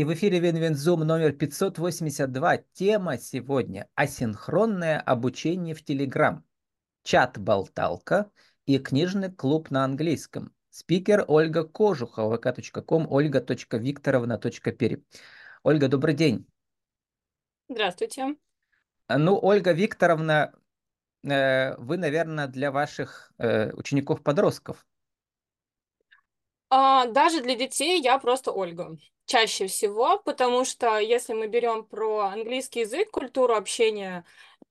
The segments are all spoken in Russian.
И в эфире WinWinZoom номер 582. Тема сегодня – асинхронное обучение в Телеграм. Чат-болталка и книжный клуб на английском. Спикер Ольга Кожухова, vk.com, ольга.викторовна.пери. Ольга, добрый день. Здравствуйте. Ну, Ольга Викторовна, э, вы, наверное, для ваших э, учеников-подростков. А, даже для детей я просто Ольга. Чаще всего, потому что если мы берем про английский язык, культуру общения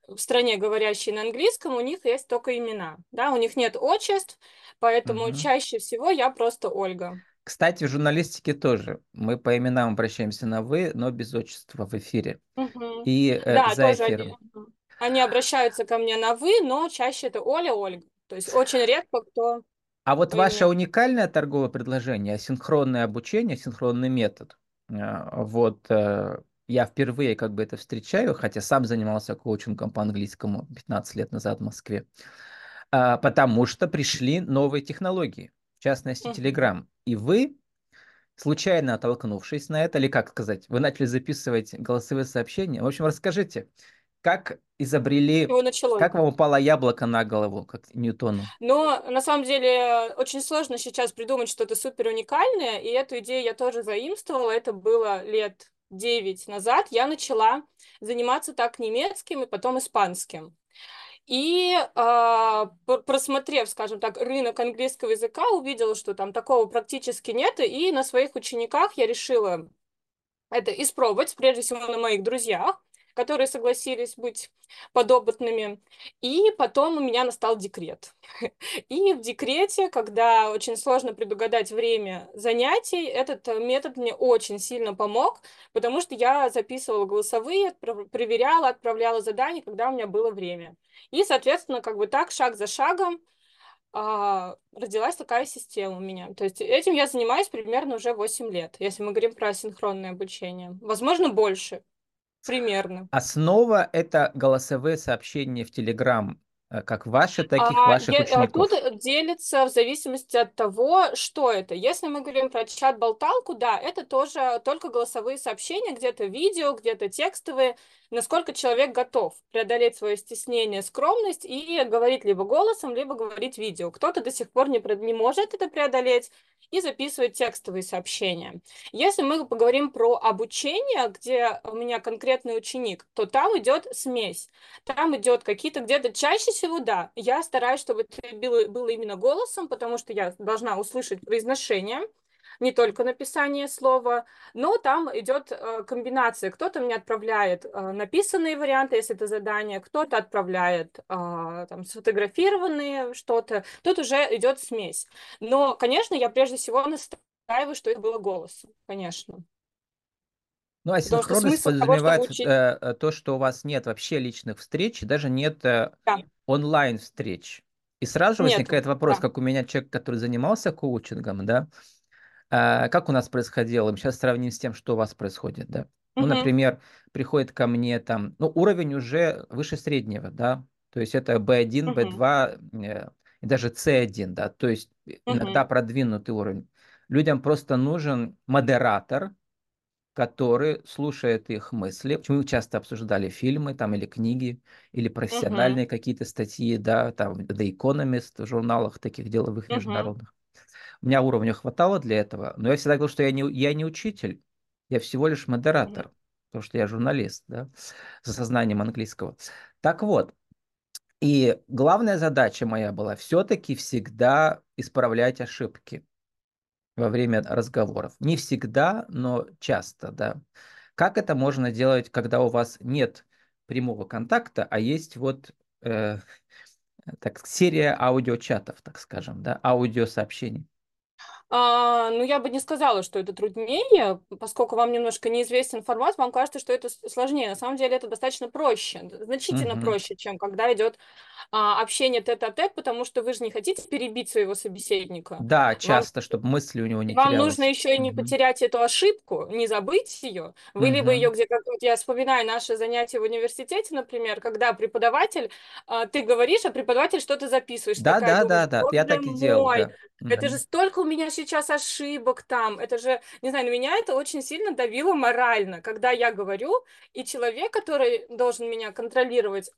в стране, говорящей на английском, у них есть только имена. Да, у них нет отчеств, поэтому Мгм. чаще всего я просто Ольга. Кстати, в журналистике тоже. Мы по именам обращаемся на «вы», но без отчества в эфире Мгм. и э, Да, за тоже они, эфиром. мгм. они обращаются ко мне на «вы», но чаще это Оля, Ольга. То есть очень редко кто А вот по ваше уникальное торговое предложение, асинхронное обучение, асинхронный метод, э, вот э, я впервые как бы это встречаю, хотя сам занимался коучингом по английскому 15 лет назад в Москве, а, потому что пришли новые технологии, в частности. Telegram. И вы, случайно оттолкнувшись на это, или как сказать, вы начали записывать голосовые сообщения. В общем, расскажите, как изобрели, как вам упало яблоко на голову, как Ньютону? Но на самом деле очень сложно сейчас придумать что-то супер уникальное, и эту идею я тоже заимствовала. Это было лет 9 назад. Я начала заниматься так немецким и потом испанским. И пр- просмотрев, скажем так, рынок английского языка, увидела, что там такого практически нет, и на своих учениках я решила это испробовать, прежде всего на моих друзьях, которые согласились быть подопытными. И потом у меня настал декрет. И в декрете, когда очень сложно предугадать время занятий, этот метод мне очень сильно помог, потому что я записывала голосовые, проверяла, отправляла задания, когда у меня было время. И, соответственно, как бы так, шаг за шагом, а, родилась такая система у меня. То есть этим я занимаюсь примерно уже 8 лет, если мы говорим про синхронное обучение. Возможно, больше, примерно. Основа– это голосовые сообщения в э, как ваши, так и А, ваших а тут учеников. делится в зависимости от того, что это. Если мы говорим про чат-болталку, да, это тоже только голосовые сообщения, где-то видео, где-то текстовые. Насколько человек готов преодолеть свое стеснение, скромность и говорить либо голосом, либо говорить видео. Кто-то до сих пор не, не может это преодолеть и записывает текстовые сообщения. Если мы поговорим про обучение, где у меня конкретный ученик, то там идет смесь. Там идет какие-то где-то чаще всего, да, я стараюсь, чтобы это было, было именно голосом, потому что я должна услышать произношение, не только написание слова, но там идет э, комбинация. Кто-то мне отправляет э, написанные варианты, если это задание, кто-то отправляет э, там сфотографированные что-то. Тут уже идет смесь. Но, конечно, я прежде всего настаиваю, что это было голосом, конечно. Ну, Потому что асинхронность того, чтобы подразумевает учить... э, э, то, что у вас нет вообще личных встреч, даже нет э, Да, онлайн-встреч. И сразу же возникает вопрос, да. как у меня человек, который занимался коучингом, да, А, Как у нас происходило? Мы сейчас сравним с тем, что у вас происходит, да. Ну, Мгм, например, приходит ко мне там, ну, уровень уже выше среднего, да, то есть это B1, мгм, B2 э, и даже C1, да, то есть иногда мгм, продвинутый уровень. Людям просто нужен модератор, который слушает их мысли. Мы часто обсуждали фильмы там или книги, или профессиональные какие-то статьи, да, там The Economist в журналах таких деловых мгм, международных. У меня уровня хватало для этого, но я всегда говорил, что я не, я не учитель, я всего лишь модератор, потому что я журналист, да, с осознанием английского. Так вот, и главная задача моя была все-таки всегда исправлять ошибки во время разговоров. Не всегда, но часто, да. Как это можно делать, когда у вас нет прямого контакта, а есть вот э, так, серия аудиочатов, так скажем, да, аудиосообщений? А, ну, я бы не сказала, что это труднее, поскольку вам немножко неизвестен формат, вам кажется, что это сложнее. На самом деле это достаточно проще, значительно Мгм. проще, чем когда идет а, общение тет-а-тет, потому что вы же не хотите перебить своего собеседника. Да, Вам часто, чтобы мысль у него не Вам нужно терялась. еще и не потерять эту ошибку, не забыть ее. Вы либо ее где, как вот я вспоминаю наши занятия в университете, например, когда преподаватель, а, ты говоришь, а преподаватель что-то записываешь, Да, такая да, думаешь, да, да, я так и делал, да. это же Мгм. столько у меня сейчас ошибок там? Это же, не знаю, на меня это очень сильно давило морально, когда я говорю, и человек, который должен меня контролировать,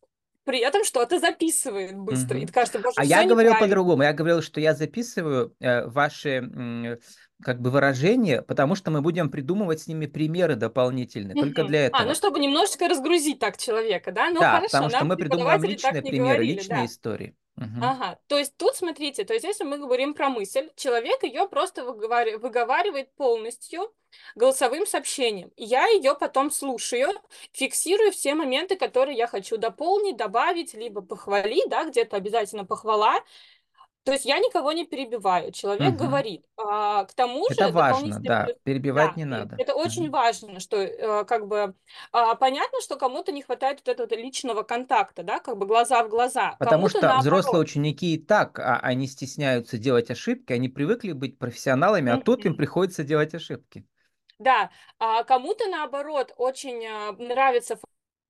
при этом что-то записывает быстро. И Мгм. кажется, боже, А я говорил по-другому. Я говорил, что я записываю э, ваши м, как бы выражения, потому что мы будем придумывать с ними примеры дополнительные, только для А, ну этого. чтобы немножечко разгрузить так человека, да? Ну Да, хорошо, потому что мы придумываем личные примеры, говорили, личные да. истории. Мгм. Ага, то есть тут смотрите, то есть если мы говорим про мысль, человек ее просто выговари- выговаривает полностью голосовым сообщением. Я ее потом слушаю, фиксирую все моменты, которые я хочу дополнить, добавить, либо похвалить, да, где-то обязательно похвала. То есть я никого не перебиваю, человек Мгм. говорит. А, к тому Это же важно, дополнительный да. Перебивать да, не надо. это очень Мгм. важно, что э, как бы а, понятно, что кому-то не хватает вот этого личного контакта, да, как бы глаза в глаза, Потому что взрослые наоборот. ученики и так, а, они стесняются делать ошибки, они привыкли быть профессионалами, а тут им приходится делать ошибки. Да, а кому-то наоборот очень а, нравится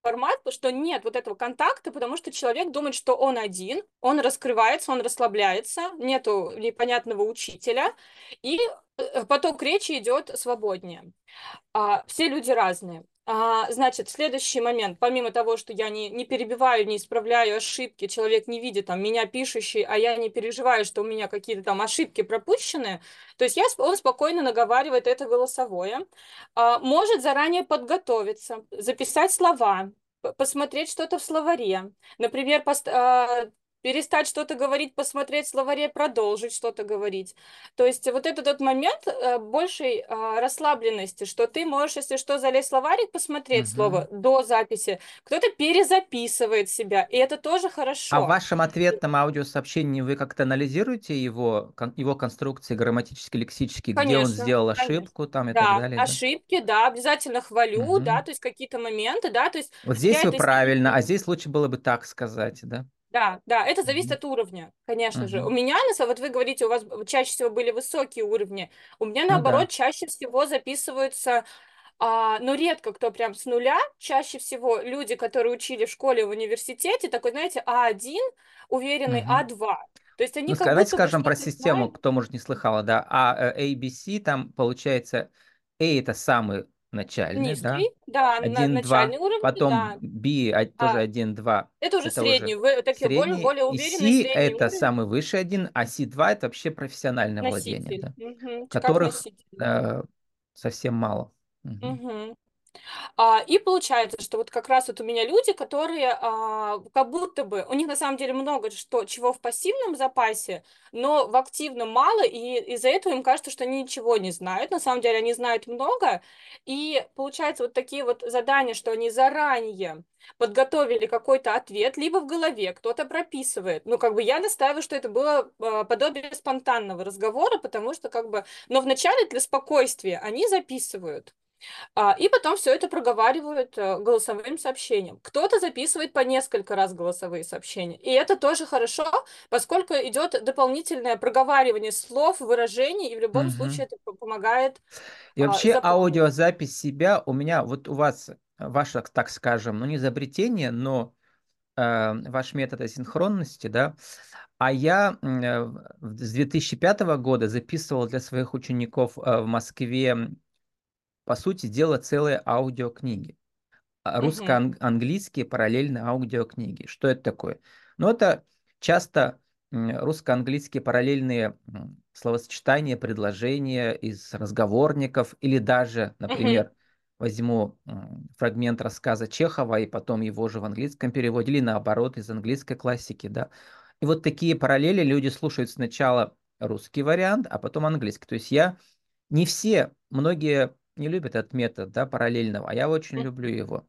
формат, что нет вот этого контакта, потому что человек думает, что он один, он раскрывается, он расслабляется, нету непонятного учителя, и э, поток речи идет свободнее. А, все люди разные. А, значит, следующий момент, помимо того, что я не, не перебиваю, не исправляю ошибки, человек не видит там меня пишущий, а я не переживаю, что у меня какие-то там ошибки пропущены, то есть я, он спокойно наговаривает это голосовое, а, может заранее подготовиться, записать слова, посмотреть что-то в словаре, например, пост- а, перестать что-то говорить, посмотреть в словаре, продолжить что-то говорить. То есть вот этот вот момент э, большей а, расслабленности, что ты можешь, если что, залезть в словарик, посмотреть Мгм. слово до записи. Кто-то перезаписывает себя, и это тоже А в хорошо. вашем ответном аудиосообщении вы как-то анализируете его, его конструкции грамматические, лексические, где он Конечно, сделал конечно. ошибку там и так Да, далее, да? ошибки, да, обязательно хвалю, да, Мгм. то есть какие-то моменты, да, то есть Вот здесь вы правильно, а здесь лучше было бы так сказать, да? Да, да, это зависит от уровня, конечно же. У меня, на вот вы говорите, у вас чаще всего были высокие уровни. У меня, Ну наоборот, да. чаще всего записываются А, но редко кто прям с нуля. Чаще всего люди, которые учили в школе, в университете, такой, знаете, А1, уверенный Мгм. А2. То есть Ну, они ска- как давайте скажем про систему, знают. кто, может, не слыхала, да. А э, ABC там получается A это самый начальный, да, Низкий, да, на- один, два, начальный уровень, потом да. B а, тоже А, один, два, это уже это уже средний, вы, такие более, средний, более и уверенный C средний это уровень. самый высший один, а C2 это вообще профессиональное владение, Носитель. да, Мгм, как которых да. э, совсем мало. Мгм. Мгм. А, и получается, что вот как раз вот у меня люди, которые а, как будто бы, у них на самом деле много что, чего в пассивном запасе, но в активном мало, и из-за этого им кажется, что они ничего не знают. На самом деле они знают много, и получается вот такие вот задания, что они заранее подготовили какой-то ответ, либо в голове кто-то прописывает. Ну, как бы я настаиваю, что это было а, подобие спонтанного разговора, потому что как бы, но вначале для спокойствия они записывают. А, и потом все это проговаривают э, голосовым сообщением. Кто-то записывает по несколько раз голосовые сообщения. И это тоже хорошо, поскольку идет дополнительное проговаривание слов, выражений, и в любом Мгм. случае это помогает И а, вообще запомнить. аудиозапись себя у меня, вот у вас, э, ваше, так скажем, ну не изобретение, но э, ваш метод асинхронности, да, а я э, с 2005 года записывал для своих учеников в Москве, по сути дела, целые аудиокниги а, русско-английские параллельные аудиокниги. Что это такое? Ну, это часто русско-английские параллельные словосочетания, предложения из разговорников, или даже, например, возьму фрагмент рассказа Чехова и потом его же в английском переводе, или наоборот, из английской классики, да. И вот такие параллели люди слушают сначала русский вариант, а потом английский. То есть я не все, многие не любят этот метод, да, параллельного, а я очень люблю его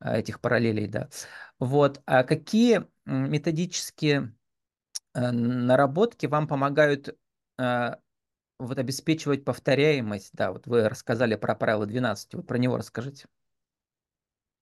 а, этих параллелей, да. Вот. А какие методические э, наработки вам помогают э, вот обеспечивать повторяемость? Да, вот вы рассказали про правило 12, вот про него расскажите.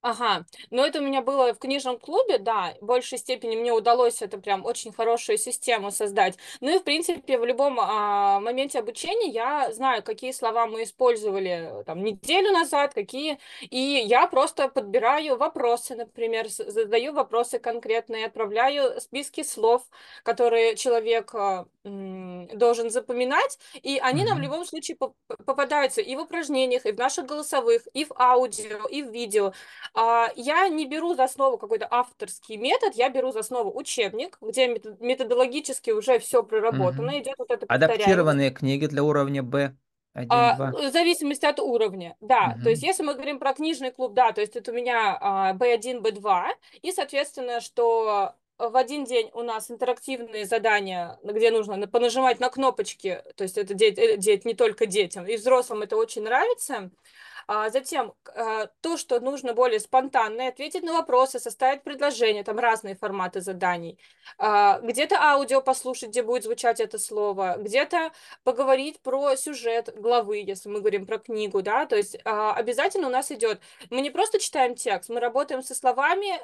Ага, но это у меня было в книжном клубе, да, в большей степени мне удалось это прям очень хорошую систему создать. Ну и, в принципе, в любом а, моменте обучения я знаю, какие слова мы использовали там неделю назад, какие, и я просто подбираю вопросы, например, задаю вопросы конкретные, отправляю списки слов, которые человек а, должен запоминать, и они нам в любом случае попадаются и в упражнениях, и в наших голосовых, и в аудио, и в видео. А, я не беру за основу какой-то авторский метод, я беру за основу учебник, где методологически уже все проработано, Угу. идет вот это. Адаптированные книги для уровня B1-2. А, в зависимости от уровня, да. То есть, Угу. если мы говорим про книжный клуб, да, то есть это у меня а, B1, B2, и, соответственно, что в один день у нас интерактивные задания, где нужно понажимать на кнопочки, то есть это деть, э, деть не только детям, и взрослым это очень нравится. А затем а, то, что нужно более спонтанно, ответить на вопросы, составить предложения, там разные форматы заданий. А, где-то аудио послушать, где будет звучать это слово, где-то поговорить про сюжет главы, если мы говорим про книгу, да, то есть а, обязательно у нас идет, мы не просто читаем текст, мы работаем со словами,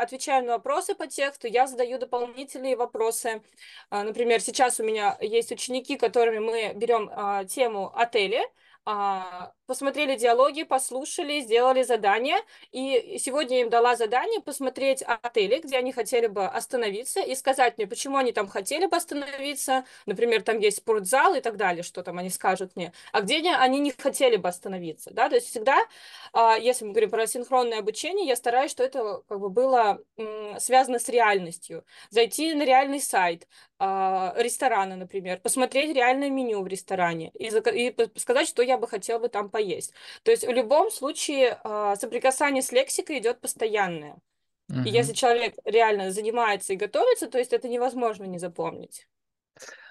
отвечаем на вопросы по тексту, я задаю дополнительные вопросы. Например, сейчас у меня есть ученики, которыми мы берем тему отеля, посмотрели диалоги, послушали, сделали задание. И сегодня я им дала задание посмотреть отели, где они хотели бы остановиться, и сказать мне, почему они там хотели бы остановиться. Например, там есть спортзал и так далее, что там они скажут мне. А где они не хотели бы остановиться. Да? То есть всегда, а, если мы говорим про синхронное обучение, я стараюсь, что это как бы было связано с реальностью. Зайти на реальный сайт, а, ресторана, например, посмотреть реальное меню в ресторане и, и сказать, что я бы хотела бы там поесть. То есть в любом случае а, соприкасание с лексикой идет постоянное. Угу. И если человек реально занимается и готовится, то есть это невозможно не запомнить.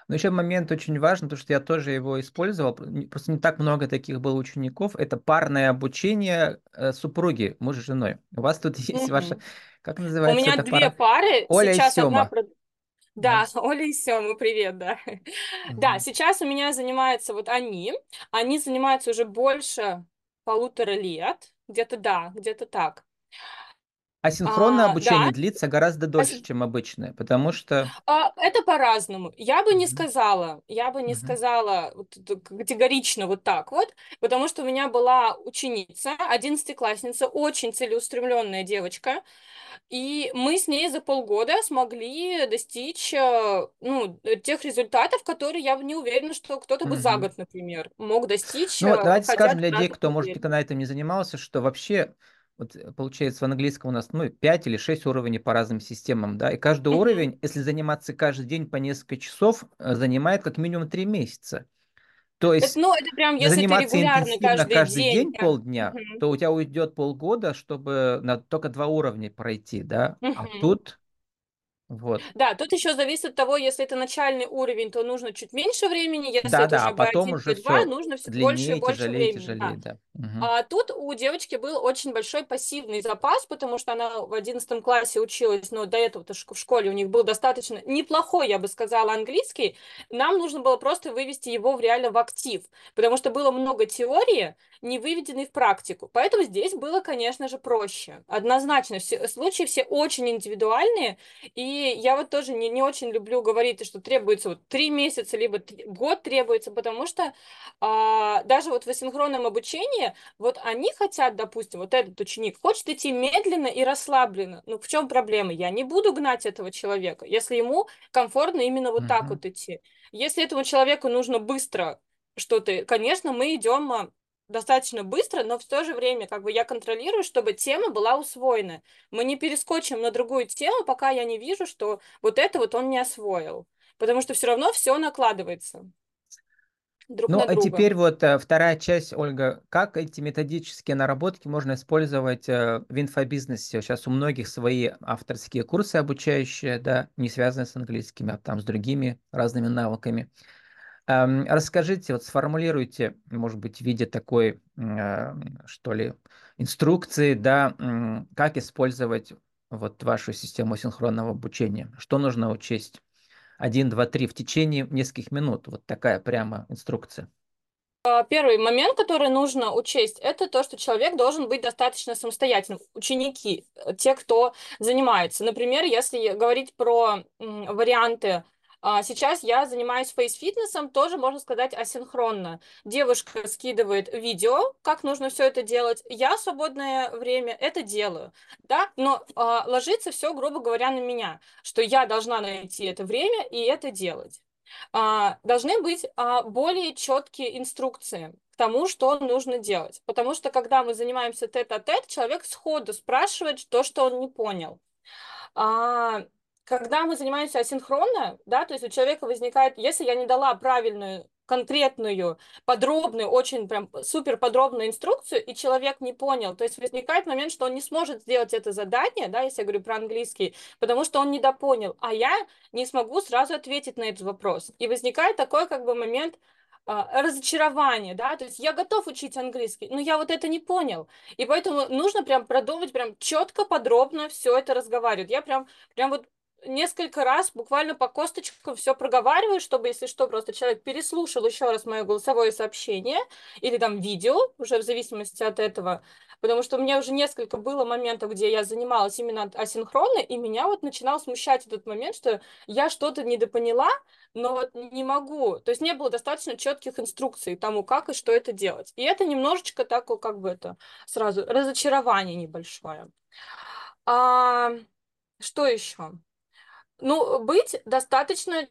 Но еще момент очень важный, потому что я тоже его использовал. Просто не так много таких было учеников. Это парное обучение э, супруги, муж с женой. У вас тут есть ваша, как называется? У меня две пара? пары. Оля Сейчас одна да, да, Оля и Сема, привет, да. Угу. Да, сейчас у меня занимаются вот они. Они занимаются уже больше полутора лет. Где-то да, где-то так. Асинхронное а, обучение да. длится гораздо дольше, Асин... чем обычное, потому что... А, это по-разному. Я бы не сказала, я бы не сказала вот, категорично вот так вот, потому что у меня была ученица, одиннадцатиклассница, очень целеустремленная девочка, и мы с ней за полгода смогли достичь э, ну, тех результатов, которые я не уверена, что кто-то бы за год, например, мог достичь. Ну вот давайте скажем для людей, кто, может, никогда этим не занимался, что вообще вот получается в английском у нас ну, 5 или 6 уровней по разным системам, да, и каждый mm-hmm. уровень, если заниматься каждый день по несколько часов, э, занимает как минимум 3 месяца. То есть, ну, это прям, если заниматься ты регулярно каждый, каждый день, день да. полдня, uh-huh. то у тебя уйдет полгода, чтобы на только два уровня пройти, да. Uh-huh. А тут вот. Да, тут еще зависит от того, если это начальный уровень, то нужно чуть меньше времени, если да, это да, уже а потом B1, уже B2, все нужно все длиннее, больше и больше тяжелее, времени. тяжелее, да. да. Угу. А тут у девочки был очень большой пассивный запас, потому что она в 11 классе училась, но до этого в школе у них был достаточно неплохой, я бы сказала, английский. Нам нужно было просто вывести его в реально в актив, потому что было много теории, не выведенной в практику. Поэтому здесь было, конечно же, проще. Однозначно, все, случаи все очень индивидуальные, и я вот тоже не, не очень люблю говорить, что требуется вот три месяца, либо год требуется, потому что а, даже вот в асинхронном обучении, вот они хотят, допустим, вот этот ученик хочет идти медленно и расслабленно. Ну, в чем проблема? Я не буду гнать этого человека, если ему комфортно именно вот так вот идти. Если этому человеку нужно быстро что-то, конечно, мы идем достаточно быстро, но в то же время как бы я контролирую, чтобы тема была усвоена. Мы не перескочим на другую тему, пока я не вижу, что вот это вот он не освоил. Потому что все равно все накладывается друг ну, на а друга. теперь вот э, вторая часть, Ольга. Как эти методические наработки можно использовать э, в инфобизнесе? Сейчас у многих свои авторские курсы обучающие, да, не связанные с английскими, а там с другими разными навыками. Эм, расскажите, вот сформулируйте, может быть, в виде такой, э, что ли, инструкции, да, как использовать вот вашу систему синхронного обучения. Что нужно учесть? Один, два, три в течение нескольких минут. Вот такая прямо инструкция. А, Первый момент, который нужно учесть, это то, что человек должен быть достаточно самостоятельным. Ученики, э, те, кто занимается. Например, если говорить про варианты Сейчас я занимаюсь фейс-фитнесом, тоже можно сказать асинхронно. Девушка скидывает видео, как нужно все это делать. Я в свободное время это делаю, да, но а, ложится все, грубо говоря, на меня, что я должна найти это время и это делать. А, должны быть а, более четкие инструкции к тому, что нужно делать. Потому что когда мы занимаемся тет-а-тет, человек сходу спрашивает то, что он не понял. А, когда мы занимаемся асинхронно, да, то есть у человека возникает, если я не дала правильную конкретную, подробную, очень прям супер подробную инструкцию, и человек не понял. То есть возникает момент, что он не сможет сделать это задание, да, если я говорю про английский, потому что он недопонял, а я не смогу сразу ответить на этот вопрос. И возникает такой как бы момент, а, разочарование, да, то есть я готов учить английский, но я вот это не понял, и поэтому нужно прям продумать, прям четко, подробно все это разговаривать. Я прям, прям вот несколько раз буквально по косточкам все проговариваю, чтобы, если что, просто человек переслушал еще раз мое голосовое сообщение или там видео, уже в зависимости от этого, потому что у меня уже несколько было моментов, где я занималась именно асинхронно, и меня вот начинал смущать этот момент, что я что-то недопоняла, но вот не могу, то есть не было достаточно четких инструкций тому, как и что это делать. И это немножечко так, как бы это, сразу разочарование небольшое. А, что еще? Ну, быть достаточно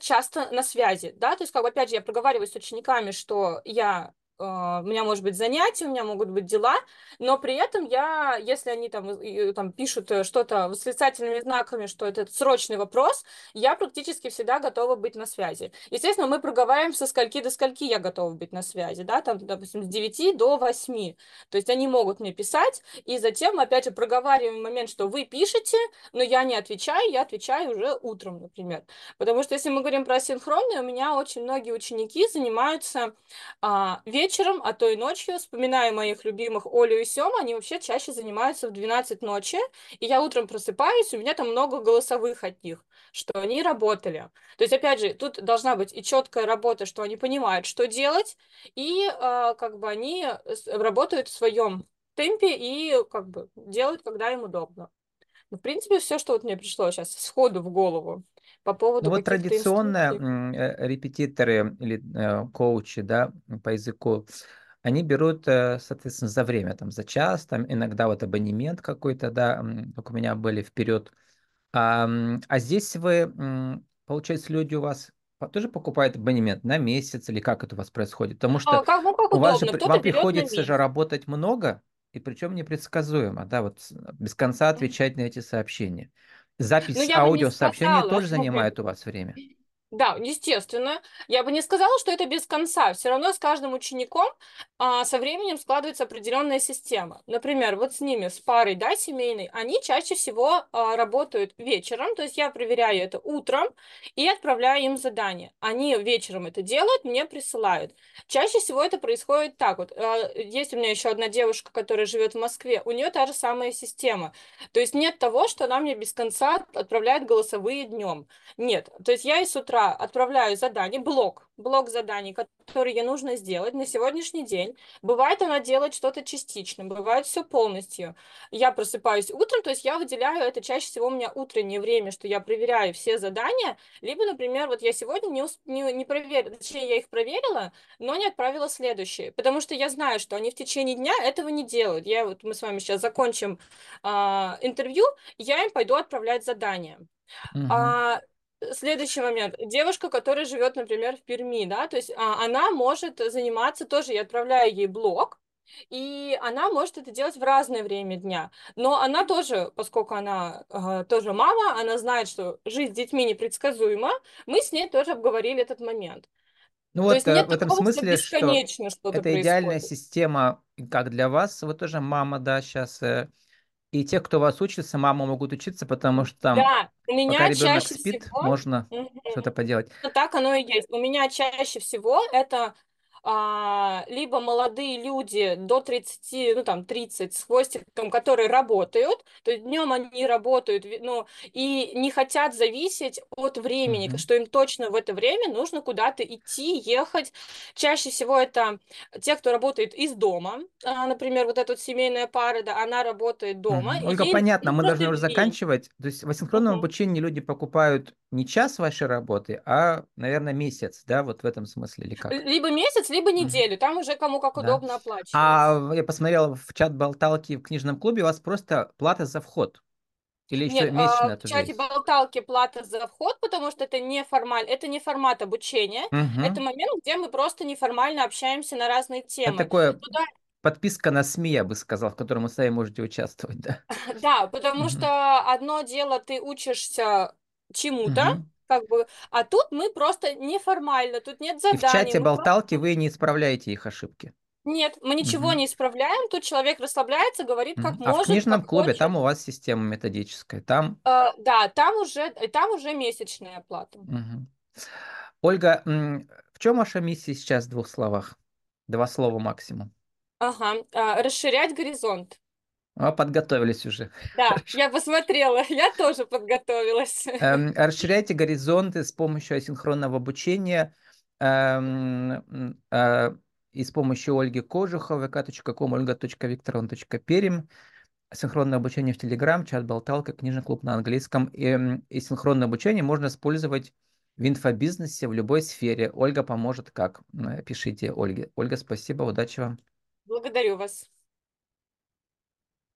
часто на связи, да, то есть, как бы, опять же, я проговариваю с учениками, что я у меня может быть занятия, у меня могут быть дела, но при этом я, если они там, там пишут э, что-то восклицательными знаками, что это срочный вопрос, я практически всегда готова быть на связи. Естественно, мы проговариваем со скольки до скольки я готова быть на связи, да, там, допустим, с 9 до 8. То есть они могут мне писать, и затем, опять же, проговариваем момент, что вы пишете, но я не отвечаю, я отвечаю уже утром, например. Потому что если мы говорим про синхронные, у меня очень многие ученики занимаются а, вечером, а то и ночью, вспоминаю моих любимых Олю и Сёма, они вообще чаще занимаются в 12 ночи, и я утром просыпаюсь, у меня там много голосовых от них, что они работали. То есть, опять же, тут должна быть и четкая работа, что они понимают, что делать, и э, как бы они работают в своем темпе и как бы делают, когда им удобно. В принципе, все, что вот мне пришло сейчас сходу в голову по поводу ну, вот традиционно инструкций. Э, репетиторы или э, коучи да, по языку, они берут, э, соответственно, за время, там, за час, там, иногда вот абонемент какой-то, да, как у меня были вперед. А, а здесь вы, получается, люди у вас тоже покупают абонемент на месяц или как это у вас происходит? Потому что а, как, ну, как у вас удобно. же вам приходится же работать много, и причем непредсказуемо, да, вот без конца отвечать на эти сообщения. Запись ну, аудиосообщения тоже занимает у вас время? Да, естественно. Я бы не сказала, что это без конца. Все равно с каждым учеником а, со временем складывается определенная система. Например, вот с ними, с парой, да, семейной, они чаще всего а, работают вечером, то есть я проверяю это утром и отправляю им задание. Они вечером это делают, мне присылают. Чаще всего это происходит так вот. А, есть у меня еще одна девушка, которая живет в Москве, у нее та же самая система. То есть нет того, что она мне без конца отправляет голосовые днем. Нет. То есть я и с утра отправляю задание, блок, блок заданий, которые ей нужно сделать на сегодняшний день. Бывает, она делает что-то частично, бывает все полностью. Я просыпаюсь утром, то есть я выделяю это чаще всего у меня утреннее время, что я проверяю все задания, либо, например, вот я сегодня не, усп... не, не проверила, точнее, я их проверила, но не отправила следующие, потому что я знаю, что они в течение дня этого не делают. Я вот мы с вами сейчас закончим а, интервью, я им пойду отправлять задания. Угу. А, Следующий момент. Девушка, которая живет, например, в Перми, да, то есть а, она может заниматься тоже, я отправляю ей блог, и она может это делать в разное время дня. Но она тоже, поскольку она э, тоже мама, она знает, что жизнь с детьми непредсказуема, мы с ней тоже обговорили этот момент. Ну То вот есть нет в этом такого, смысле, что, что это происходит. идеальная система, как для вас, вы тоже мама, да, сейчас э, и те, кто вас учится, мама могут учиться, потому что там, да, у меня пока ребенок чаще спит, всего... можно угу. что-то поделать. Ну, так оно и есть. У меня чаще всего это либо молодые люди до 30, ну там 30 с хвостиком, которые работают, то есть днем они работают, ну, и не хотят зависеть от времени, Мгм. что им точно в это время нужно куда-то идти, ехать. Чаще всего это те, кто работает из дома, а, например, вот эта вот семейная пара, да, она работает дома, и Ольга, ей понятно, мы должны уже заканчивать. То есть в асинхронном Мгм. обучении люди покупают не час вашей работы, а, наверное, месяц, да, вот в этом смысле или как? Либо месяц, либо неделю, там уже кому как Да. удобно оплачивать. А я посмотрел в чат болталки в книжном клубе, у вас просто плата за вход. Или еще Нет, а, месячная в чате есть? болталки плата за вход, потому что это не формаль, это не формат обучения, это Мгм. момент, где мы просто неформально общаемся на разные Это темы. такое Туда подписка на СМИ, я бы сказал, в котором вы сами можете участвовать, да. Да, потому что одно дело, ты учишься чему-то, Мгм. как бы, а тут мы просто неформально, тут нет И в заданий, чате мы просто... болталки вы не исправляете их ошибки. Нет, мы ничего Мгм. не исправляем, тут человек расслабляется, говорит, как Мгм. А в может, книжном клубе хочет. там у вас система методическая, там Э, да, там уже, там уже месячная оплата. Мгм. Ольга, в чем ваша миссия сейчас в двух словах? Два слова максимум. Ага, а, расширять горизонт. А, подготовились уже. Да, Хорошо. я посмотрела, я тоже подготовилась. Эм, расширяйте горизонты с помощью асинхронного обучения эм, э, и с помощью Ольги Кожуховой, vk.com, olga.викторовна.перим, синхронное обучение в Телеграм, чат-болталка, книжный клуб на английском. И, и синхронное обучение можно использовать в инфобизнесе, в любой сфере. Ольга поможет как? Пишите Ольге. Ольга, спасибо, удачи вам. Благодарю вас.